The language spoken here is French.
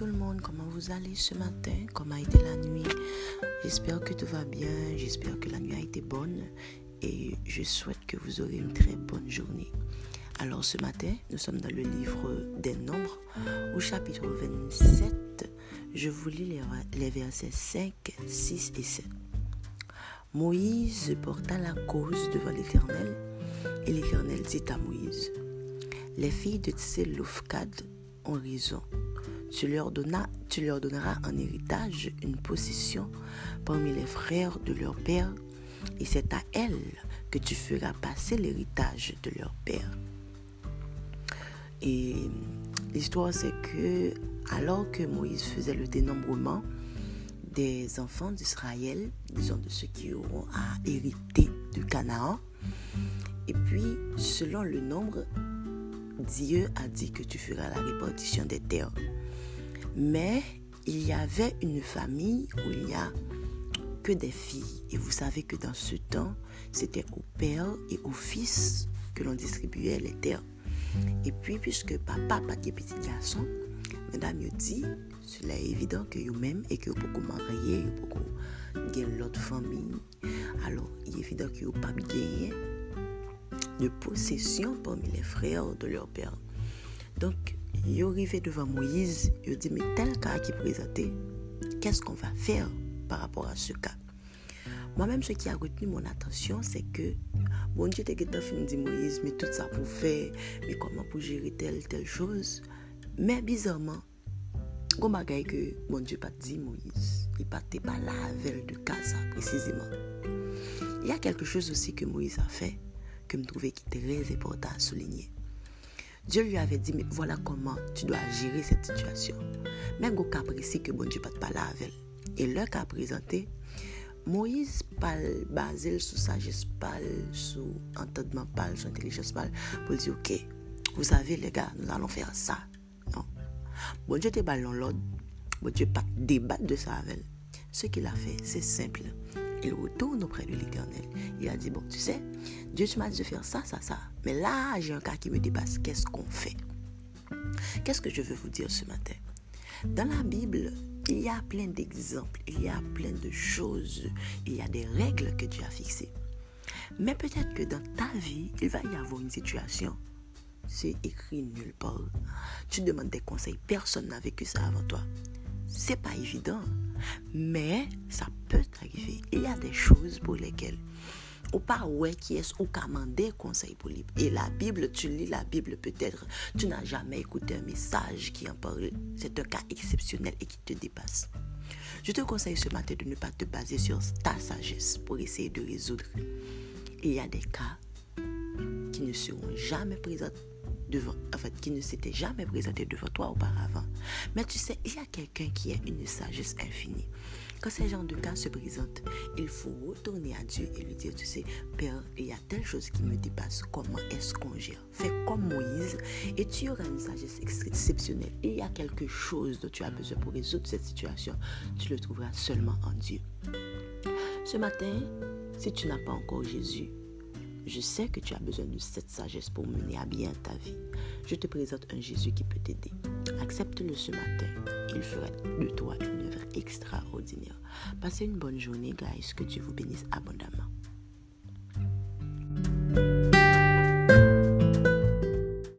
réveilles ce matin? Comment a été la nuit? J'espère que tout va bien, j'espère que la nuit a été bonne et je souhaite que vous aurez une très bonne journée. Alors ce matin, nous sommes dans le livre des Nombres, au chapitre 27. Je vous lis les, versets 5, 6 et 7. Moïse porta la cause devant l'Éternel, et l'Éternel dit à Moïse, Les filles de Tseloufkad ont raison tu leur, donneras en héritage une possession parmi les frères de leur père, et c'est à elles que tu feras passer l'héritage de leur père. Et l'histoire, c'est que alors que Moïse faisait le dénombrement des enfants d'Israël, disons de ceux qui auront à hériter du Canaan, et puis selon le nombre, Dieu a dit que tu feras la répartition des terres. Mais il y avait une famille où il n'y a que des filles. Et vous savez que dans ce temps, c'était au père et au fils que l'on distribuait les terres. Et puis, puisque papa pas de petits garçons, madame me dit, cela est évident que vous-même et que vous beaucoup marier, vous beaucoup gagner l'autre famille. Alors, il est évident que vous pas gagner de possession parmi les frères de leur père. Donc, Yo arrivé devant Moïse, yo dit, mais tel cas qui est présenté, qu'est-ce qu'on va faire par rapport à ce cas? Moi-même, ce qui a retenu mon attention, c'est que, bon Dieu t'es fini dit Moïse, mais tout ça pour faire, mais comment pour gérer telle, telle chose? Mais bizarrement, Gon bagay que bon Dieu pas dit Moïse, il pas pas la veille de précisément. Il y a quelque chose aussi que Moïse a fait que me trouvais qui était très important à souligner. Dieu lui avait dit, mais voilà comment tu dois gérer cette situation. Même au cas précis que bon Dieu pas te parler avec elle. Et le cas présenté, Moïse pal basé sur sagesse, pal sur entendement, pal sur intelligence, pal pour dire, ok, vous savez les gars, nous allons faire ça. Non. Bon Dieu te ballon l'ordre. Bon Dieu pas débattre de ça avec elle. Ce qu'il a fait, c'est simple. Il retourne auprès de l'Éternel. Il a dit, bon, tu sais, Dieu, tu m'as dit de faire ça, ça, ça. Mais là, j'ai un cas qui me dépasse. Qu'est-ce qu'on fait? Qu'est-ce que je veux vous dire ce matin? Dans la Bible, il y a plein d'exemples, il y a plein de choses, il y a des règles que Dieu a fixées. Mais peut-être que dans ta vie, il va y avoir une situation. C'est écrit nulle part. Tu demandes des conseils, personne n'a vécu ça avant toi. C'est pas évident. Mais ça peut arriver. Il y a des choses pour lesquelles ou pas ouais qui est ou commander conseil pour lui. Et la Bible, tu lis la Bible peut-être, tu n'as jamais écouté un message qui en parle. C'est un cas exceptionnel et qui te dépasse. Je te conseille ce matin de ne pas te baser sur ta sagesse pour essayer de résoudre. Il y a des cas qui ne seront jamais présents devant, en qui ne s'était jamais présenté devant toi auparavant. Mais tu sais, il y a quelqu'un qui a une sagesse infinie. Quand ces gens de cas se présentent, il faut retourner à Dieu et lui dire, tu sais, Père, il y a telle chose qui me dépasse. Comment est-ce qu'on gère? Fais comme Moïse et tu auras une sagesse exceptionnelle. Il y a quelque chose dont tu as besoin pour résoudre cette situation. Tu le trouveras seulement en Dieu. Ce matin, si tu n'as pas encore Jésus, je sais que tu as besoin de cette sagesse pour mener à bien ta vie. Je te présente un Jésus qui peut t'aider. Accepte-le ce matin. Il fera de toi une œuvre extraordinaire. Passez une bonne journée, guys. Que Dieu vous bénisse abondamment.